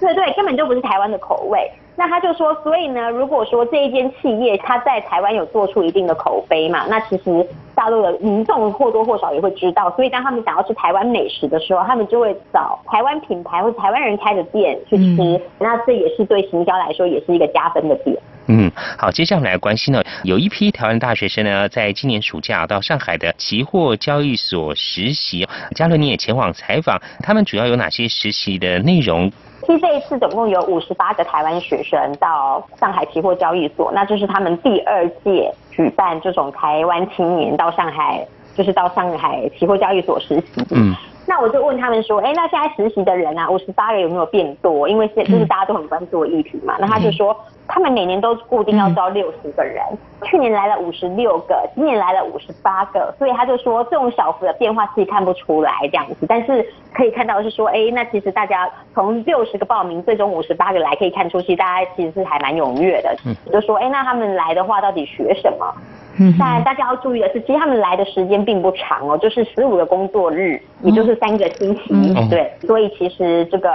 对对，根本就不是台湾的口味。那他就说，所以呢，如果说这一间企业他在台湾有做出一定的口碑嘛，那其实大陆的民众或多或少也会知道。所以当他们想要吃台湾美食的时候，他们就会找台湾品牌或台湾人开的店去吃。那这也是对行销来说也是一个加分的点。嗯，好，接下来我们来关心呢，有一批台湾大学生呢，在今年暑假到上海的期货交易所实习。嘉伦你也前往采访，他们主要有哪些实习的内容？其实这一次总共有五十八个台湾学生到上海期货交易所，那就是他们第二届举办这种台湾青年到上海，就是到上海期货交易所实习。嗯。那我就问他们说，哎，那现在实习的人啊，五十八个有没有变多？因为现就是大家都很关注的议题嘛。那他就说，他们每年都固定要招六十个人，去年来了五十六个，今年来了五十八个，所以他就说这种小幅的变化自己看不出来这样子，但是可以看到是说，哎，那其实大家从六十个报名，最终五十八个来，可以看出其实大家其实是还蛮踊跃的。嗯。就说，哎，那他们来的话，到底学什么？嗯但大家要注意的是，其实他们来的时间并不长哦，就是十五个工作日，也就是三个星期，对，所以其实这个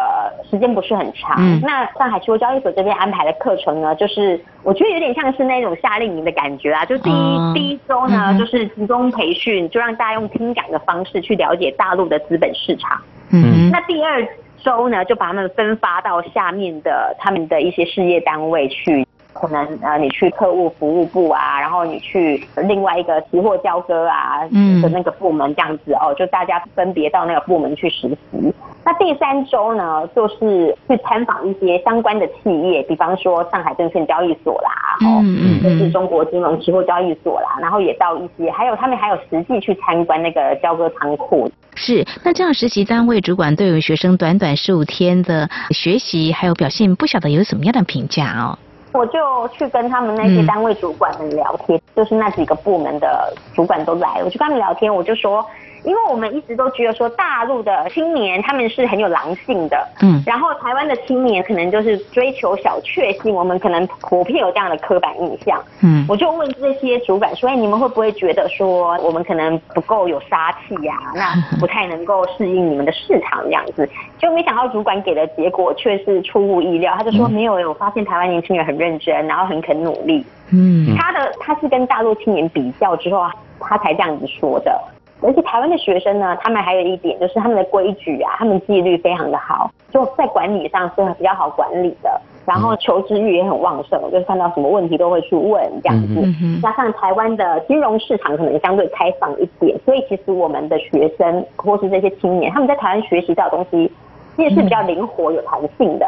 时间不是很长。嗯。那上海期货交易所这边安排的课程呢，就是我觉得有点像是那种夏令营的感觉啊，就第一第一周呢，就是集中培训，就让大家用听感的方式去了解大陆的资本市场。嗯，那第二周呢，就把他们分发到下面的他们的一些事业单位去。可能呃，你去客户服务部啊，然后你去另外一个期货交割啊的那个部门这样子哦，就大家分别到那个部门去实习。那第三周呢，就是去参访一些相关的企业，比方说上海证券交易所啦，哦，或是中国金融期货交易所啦，然后也到一些，还有他们还有实际去参观那个交割仓库。是，那这样实习单位主管对于学生短短十五天的学习还有表现，不晓得有什么样的评价哦？我就去跟他们那些单位主管们聊天，就是那几个部门的主管都来，我就跟他们聊天，我就说。因为我们一直都觉得说大陆的青年他们是很有狼性的，嗯，然后台湾的青年可能就是追求小确幸，我们可能普遍有这样的刻板印象，嗯，我就问这些主管说，哎，你们会不会觉得说我们可能不够有杀气呀？[laughs] 那不太能够适应你们的市场这样子？就没想到主管给的结果却是出乎意料，他就说没有，我发现台湾年轻人很认真，然后很肯努力，嗯，他的他是跟大陆青年比较之后，他才这样子说的。而且台湾的学生呢，他们还有一点就是他们的规矩啊，他们纪律非常的好，就在管理上是比较好管理的。然后求知欲也很旺盛，就是看到什么问题都会去问这样子。加上台湾的金融市场可能相对开放一点，所以其实我们的学生或是这些青年，他们在台湾学习到的东西，也是比较灵活有弹性的。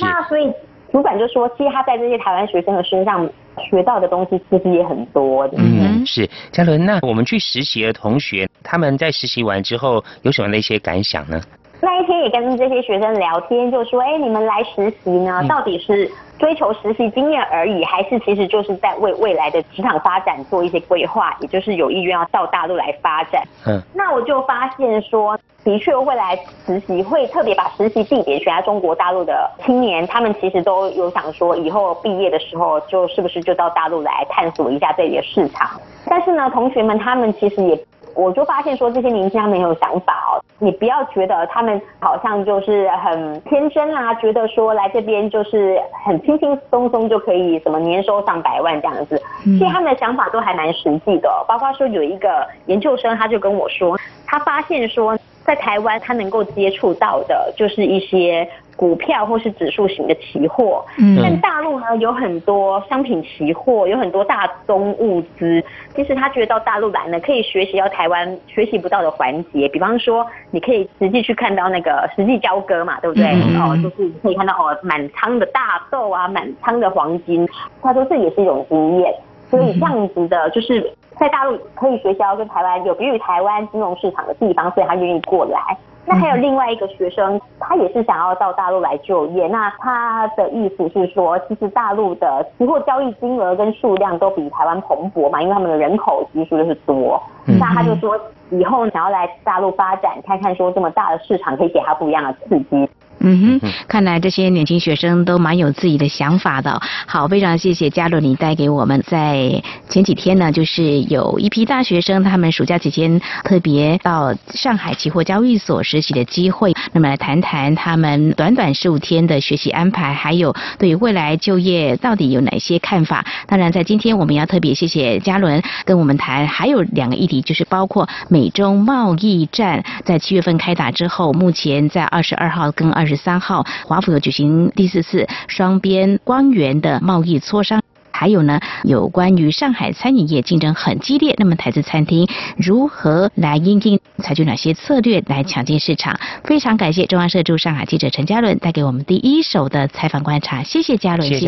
那所以主管就说，其实他在这些台湾学生的身上学到的东西，其实也很多。嗯，是嘉伦。那我们去实习的同学，他们在实习完之后有什么的一些感想呢？那一天也跟这些学生聊天，就说：“哎，你们来实习呢，到底是追求实习经验而已，还是其实就是在为未来的职场发展做一些规划，也就是有意愿要到大陆来发展？”嗯，那我就发现说，的确未来实习会特别把实习地点选在中国大陆的青年，他们其实都有想说，以后毕业的时候就是不是就到大陆来探索一下这里的市场？但是呢，同学们他们其实也。我就发现说这些年轻人很有想法哦，你不要觉得他们好像就是很天真啊，觉得说来这边就是很轻轻松松就可以什么年收上百万这样子，其实他们的想法都还蛮实际的，包括说有一个研究生他就跟我说，他发现说在台湾他能够接触到的就是一些。股票或是指数型的期货，嗯，但大陆呢有很多商品期货，有很多大宗物资。其实他觉得到大陆来呢，可以学习到台湾学习不到的环节，比方说你可以实际去看到那个实际交割嘛，对不对？哦，就是可以看到哦满仓的大豆啊，满仓的黄金，他说这也是一种经验。所以这样子的，就是在大陆可以学习到跟台湾有别于台湾金融市场的地方，所以他愿意过来。那还有另外一个学生，他也是想要到大陆来就业。那他的意思是说，其实大陆的期货交易金额跟数量都比台湾蓬勃嘛，因为他们的人口基数就是多。那他就说，以后想要来大陆发展，看看说这么大的市场可以给他不一样的刺激。嗯哼，看来这些年轻学生都蛮有自己的想法的。好，非常谢谢嘉伦你带给我们在前几天呢，就是有一批大学生，他们暑假期间特别到上海期货交易所实习的机会。那么来谈谈他们短短十五天的学习安排，还有对于未来就业到底有哪些看法？当然，在今天我们要特别谢谢嘉伦跟我们谈，还有两个议题，就是包括美中贸易战在七月份开打之后，目前在二十二号跟二十。十三号，华府有举行第四次双边官员的贸易磋商，还有呢，有关于上海餐饮业竞争很激烈，那么台资餐厅如何来应对，采取哪些策略来抢进市场？非常感谢中央社驻上海记者陈嘉伦带给我们第一手的采访观察，谢谢嘉伦，谢谢，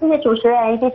谢谢主持人，谢谢。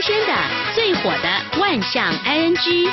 今天的最火的万象 I N G，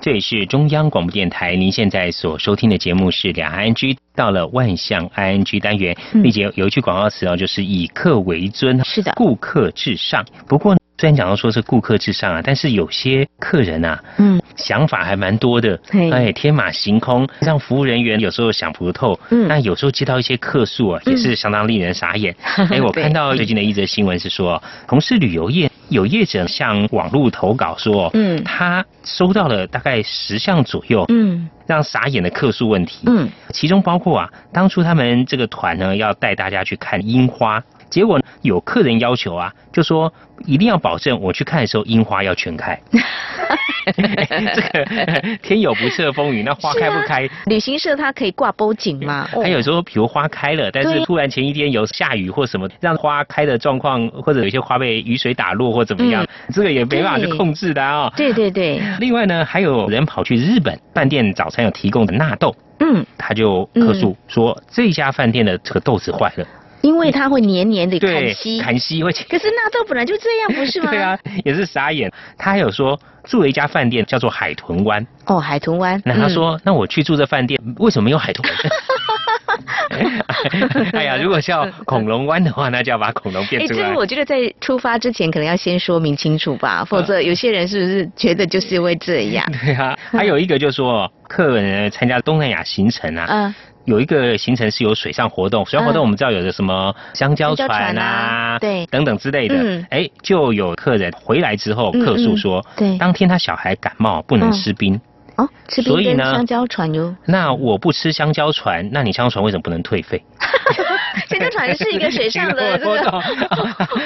这里是中央广播电台。您现在所收听的节目是两 I N G，到了万象 I N G 单元，并且有一句广告词啊，就是以客为尊，是的，顾客至上。不过呢。虽然讲到说是顾客至上啊，但是有些客人啊，嗯，想法还蛮多的，哎，天马行空，让服务人员有时候想不透，嗯，那有时候接到一些客诉啊，也是相当令人傻眼。[laughs] 哎，我看到最近的一则新闻是说，从事旅游业。有业者向网络投稿说，嗯，他收到了大概十项左右，嗯，让傻眼的客诉问题，嗯，其中包括啊，当初他们这个团呢要带大家去看樱花。结果有客人要求啊，就说一定要保证我去看的时候樱花要全开。[laughs] 这个 [laughs] 天有不测风云，那花开不开？旅行社它可以挂波景吗？还有时候，比如花开了，但是突然前一天有下雨或什么，让花开的状况，或者有些花被雨水打落或怎么样，这个也没办法去控制的啊。对对对。另外呢，还有人跑去日本饭店早餐有提供的纳豆，嗯，他就客诉说这家饭店的这个豆子坏了。因为它会黏黏的砍息，砍息会。可是纳豆本来就这样，不是吗？[laughs] 对啊，也是傻眼。他还有说住了一家饭店叫做海豚湾。哦，海豚湾。那他说，那我去住这饭店，为什么没有海豚？[laughs] 哎呀，如果叫恐龙湾的话，那就要把恐龙变出来。哎，这个我觉得在出发之前可能要先说明清楚吧，否则有些人是不是觉得就是会这样？[laughs] 对啊，还有一个就是说，客人参加东南亚行程啊。嗯。有一个行程是有水上活动，水上活动我们知道有的什么香蕉船啊，对，等等之类的。哎，就有客人回来之后客诉说，对，当天他小孩感冒不能吃冰，哦，吃冰跟香蕉船哟。那我不吃香蕉船，那你香蕉船为什么不能退费？[laughs] 香蕉船是一个水上的 [laughs] 这个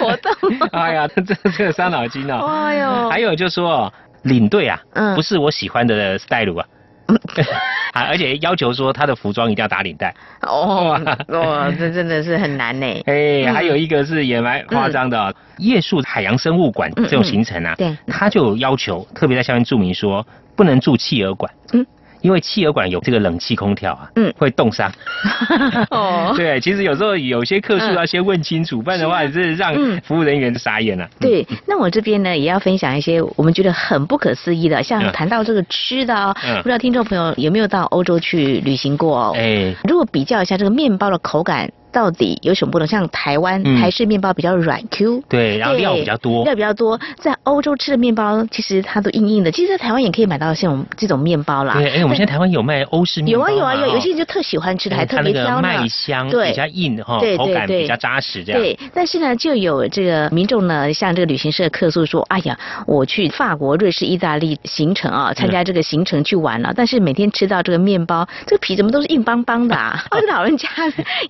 活动。[laughs] 哎呀，这这个伤脑筋哦。哎呦，还有就说领队啊，嗯不是我喜欢的 style 啊。[laughs] 啊，而且要求说他的服装一定要打领带。哦，哇，这真的是很难呢。[laughs] 哎，还有一个是也蛮夸张的，夜宿海洋生物馆这种行程啊，对，他就要求特别在下面注明说，不能住企鹅馆。嗯。因为汽油管有这个冷气空调啊，嗯，会冻伤。[laughs] 哦，[laughs] 对，其实有时候有些客诉要先问清楚，不然的话是让服务人员傻眼了。对，那我这边呢也要分享一些我们觉得很不可思议的，像谈到这个吃的哦，不知道听众朋友有没有到欧洲去旅行过哦？哎，如果比较一下这个面包的口感。到底有什么不同？像台湾台式面包比较软 Q，对，然后料比较多，料比较多。在欧洲吃的面包，其实它都硬硬的。其实，在台湾也可以买到像这种面包啦。对，哎，我们现在台湾有卖欧式面包。有啊有啊有，有些人就特喜欢吃的，还特别挑呢。麦香，对，比较硬哈，口感比较扎实这样。对，但是呢，就有这个民众呢，向这个旅行社客诉说：“哎呀，我去法国、瑞士、意大利行程啊，参加这个行程去玩了，但是每天吃到这个面包，这个皮怎么都是硬邦邦的啊？这 [laughs] 个老人家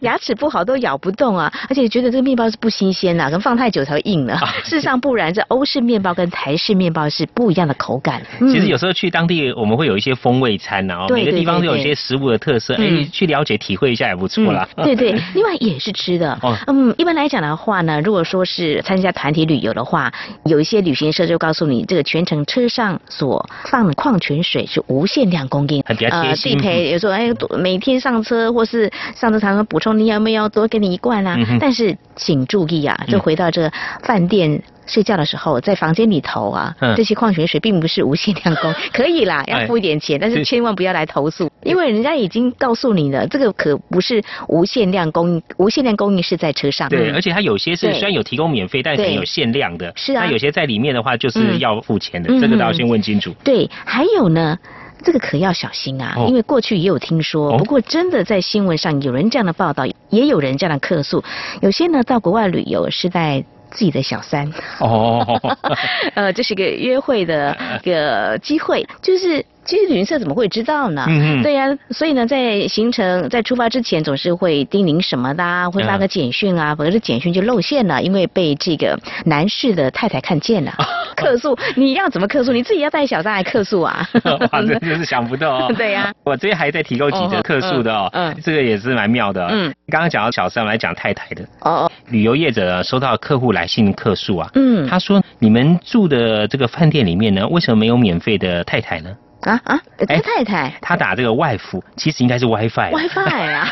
牙齿不好，都咬不动。”啊，而且觉得这个面包是不新鲜的，可能放太久才会硬了。[laughs] 事实上不然，这欧式面包跟台式面包是不一样的口感。其实有时候去当地，我们会有一些风味餐啊，每个地方都有一些食物的特色，哎，去了解体会一下也不错啦。对 [laughs] 对，另外也是吃的。嗯，一般来讲的话呢，如果说是参加团体旅游的话，有一些旅行社就告诉你，这个全程车上所放的矿泉水是无限量供应，比较贴心。地陪有时候哎，每天上车或是上车常常补充，你有没有多给你一罐？但是请注意啊，就回到这饭店睡觉的时候，在房间里头啊，这些矿泉水并不是无限量供，[laughs] 可以啦，要付一点钱，但是千万不要来投诉，因为人家已经告诉你了，这个可不是无限量供应，无限量供应是在车上。对，而且它有些是虽然有提供免费，但是有限量的。是啊，有些在里面的话就是要付钱的，这个都要先问清楚。对，还有呢。这个可要小心啊，因为过去也有听说，不过真的在新闻上有人这样的报道，也有人这样的客诉。有些呢到国外旅游是在自己的小三，哦，[laughs] 呃，这是个约会的一个机会，就是。其实旅行社怎么会知道呢？嗯嗯。对呀，所以呢，在行程在出发之前，总是会叮咛什么的，会发个简讯啊，否则这简讯就露馅了，因为被这个男士的太太看见了，[laughs] 客诉。你要怎么客诉？你自己要带小三来客诉啊？[laughs] 哇，真的是想不到哦。[laughs] 对呀。我这边还在提供几则客诉的哦，嗯，这个也是蛮妙的。嗯。刚刚讲到小三，我来讲太太的。哦哦。旅游业者收到客户来信客诉啊，嗯，他说你们住的这个饭店里面呢，为什么没有免费的太太呢？啊啊！他太太，他打这个外服，其实应该是 WiFi。WiFi 啊！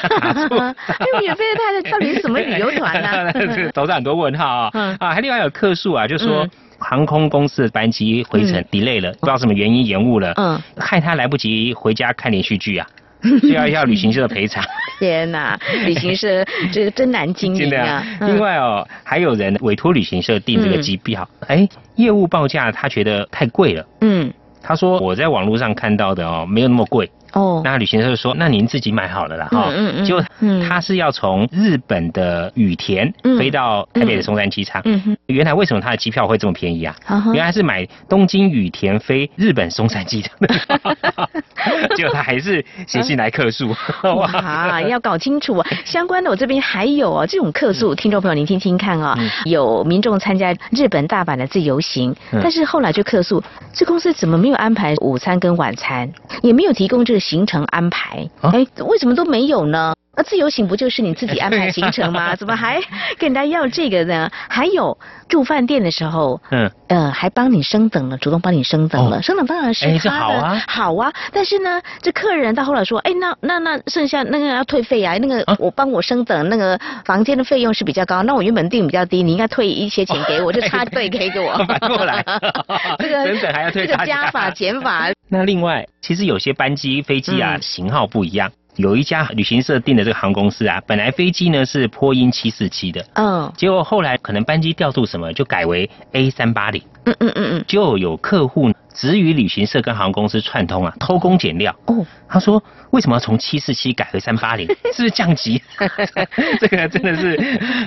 那免费的太太到底是什么旅游团呢？[laughs] 头上很多问号啊！啊，还另外有客诉啊，就说航空公司的班机回程 delay 了，不知道什么原因延误了，嗯，害他来不及回家看连续剧啊。[laughs] 就要要旅行社的赔偿。天哪，[laughs] 旅行社这个真难经营啊！另外哦，还有人委托旅行社订这个机票，哎，业务报价他觉得太贵了。嗯，他说我在网络上看到的哦，没有那么贵。哦，那旅行社说，那您自己买好了啦，哈，嗯嗯，就他是要从日本的羽田飞到台北的松山机场，嗯哼，原来为什么他的机票会这么便宜啊？[laughs] 原来是买东京羽田飞日本松山机场的，[laughs] [laughs] 结果他还是写信来客诉，哇，要搞清楚啊！相关的我这边还有哦，这种客诉，听众朋友您听听看啊，有民众参加日本大阪的自由行，但是后来就客诉，这公司怎么没有安排午餐跟晚餐，也没有提供这个。行程安排，哎，为什么都没有呢？那自由行不就是你自己 [laughs] 安排行程吗？[laughs] 怎么还跟人家要这个呢？还有住饭店的时候，嗯，呃，还帮你升等了，主动帮你升等了，升等当然是他的好啊，好啊。但是呢，这客人到后来说，哎，那那那剩下那个要退费啊，那个我帮我升等，那个房间的费用是比较高，那我原本定比较低，你应该退一些钱给我，[laughs] 就差退给给我。反过来，这个升等还要退这个加法减法。那另外，其实有些班机飞机啊型号不一样。有一家旅行社订的这个航空公司啊，本来飞机呢是波音七四七的，嗯，结果后来可能班机调度什么，就改为 A 三八零，嗯嗯嗯嗯，就有客户只与旅行社跟航空公司串通啊，偷工减料。哦，他说为什么要从七四七改回三八零？[laughs] 是不是降级？[laughs] 这个真的是。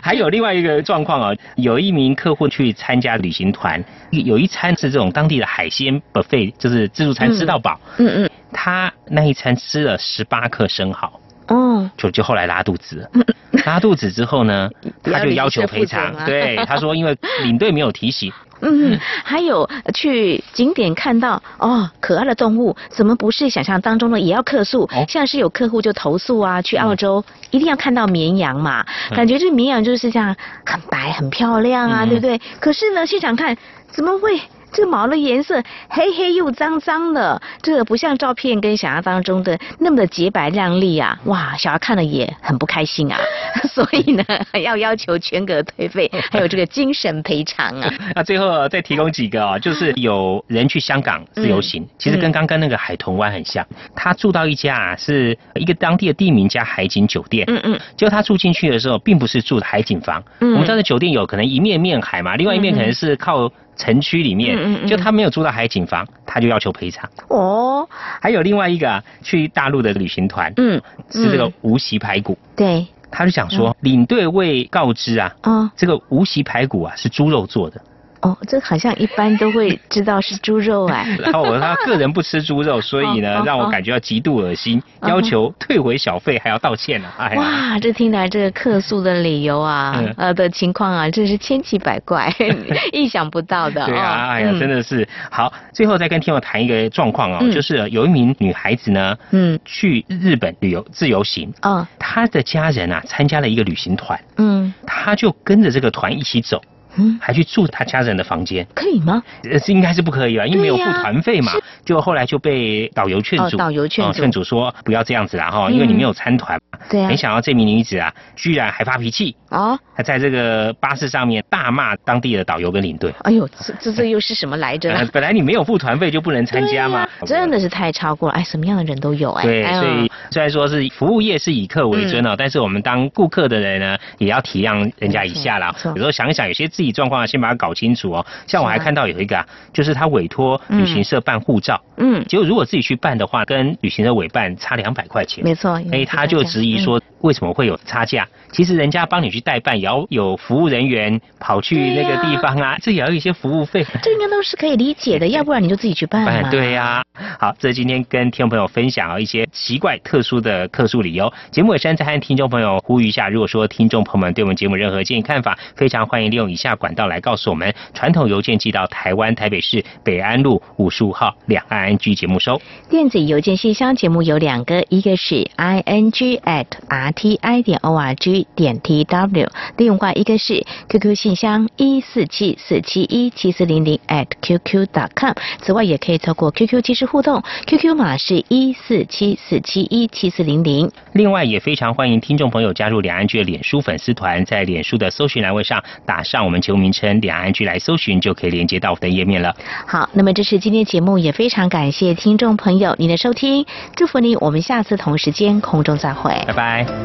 还有另外一个状况啊，有一名客户去参加旅行团，有一餐是这种当地的海鲜 buffet，就是自助餐吃到饱。嗯嗯。他那一餐吃了十八克生蚝，哦，就就后来拉肚子，[laughs] 拉肚子之后呢，他就要求赔偿。对，[laughs] 他说因为领队没有提醒。嗯，还有去景点看到哦可爱的动物，怎么不是想象当中的也要客诉？像是有客户就投诉啊，去澳洲一定要看到绵羊嘛，感觉这绵羊就是这样很白很漂亮啊，对不对？可是呢，现场看怎么会？这毛的颜色黑黑又脏脏的，这个不像照片跟想象当中的那么的洁白亮丽啊！哇，小孩看了也很不开心啊，[laughs] 所以呢，[laughs] 要要求全额退费，[laughs] 还有这个精神赔偿啊。那最后再提供几个啊，就是有人去香港自由行，其实跟刚刚那个海豚湾很像，他住到一家啊是一个当地的地名加海景酒店，嗯嗯，结果他住进去的时候，并不是住海景房，嗯。我们知道的酒店有可能一面面海嘛，另外一面可能是靠。城区里面，就他没有住到海景房，他就要求赔偿。哦，还有另外一个啊，去大陆的旅行团，嗯，是这个无锡排骨。对，他就想说，领队未告知啊，啊，这个无锡排骨啊是猪肉做的。哦，这好像一般都会知道是猪肉哎。[laughs] 然后我他个人不吃猪肉，所以呢 [laughs] 让我感觉到极度恶心，要求退回小费还要道歉呢。哎哇，这听来这个客诉的理由啊，呃的情况啊，真是千奇百怪，[laughs] 意想不到的。对啊，哎呀，真的是好。最后再跟听友谈一个状况哦，就是有一名女孩子呢，嗯，去日本旅游自由行，嗯，她的家人啊参加了一个旅行团，嗯，她就跟着这个团一起走。嗯，还去住他家人的房间，可以吗？呃，是应该是不可以吧，因为没有付团费嘛。就后来就被导游劝阻，导游劝劝阻说不要这样子啦哈，因为你没有参团嘛。对啊。没想到这名女子啊，居然还发脾气哦，她在这个巴士上面大骂当地的导游跟领队。哎呦，这这这又是什么来着？本来你没有付团费就不能参加吗？[laughs] 真的是太超过了，哎，什么样的人都有哎。对，所以虽然说是服务业是以客为尊哦，但是我们当顾客的人呢，也要体谅人家一下啦。有时候想一想，有些自己状况先把它搞清楚哦。像我还看到有一个啊，就是他委托旅行社办护照，嗯，结果如果自己去办的话，跟旅行社委办差两百块钱。没错。哎，他就质疑说，为什么会有差价？其实人家帮你去代办，也要有服务人员跑去那个地方啊，这也要一些服务费。这应该都是可以理解的，要不然你就自己去办嘛。对呀。好，这是今天跟听众朋友分享啊一些奇怪、特殊的客诉理由。节目尾声再和听众朋友呼吁一下，如果说听众朋友们对我们节目任何建议看法，非常欢迎利用以下管道来告诉我们：传统邮件寄到台湾台北市北安路五十五号两岸安居节目收；电子邮件信箱节目有两个，一个是 i n g at r t i 点 o r g 点 t w。另外一个是 QQ 信箱一四七四七一七四零零 at qq dot com。此外，也可以透过 QQ 即时互动，QQ 码是一四七四七一七四零零。另外，也非常欢迎听众朋友加入两岸剧的脸书粉丝团，在脸书的搜寻栏位上打上我们节目名称“两岸剧”来搜寻，就可以连接到我的页面了。好，那么这是今天节目，也非常感谢听众朋友您的收听，祝福你，我们下次同时间空中再会，拜拜。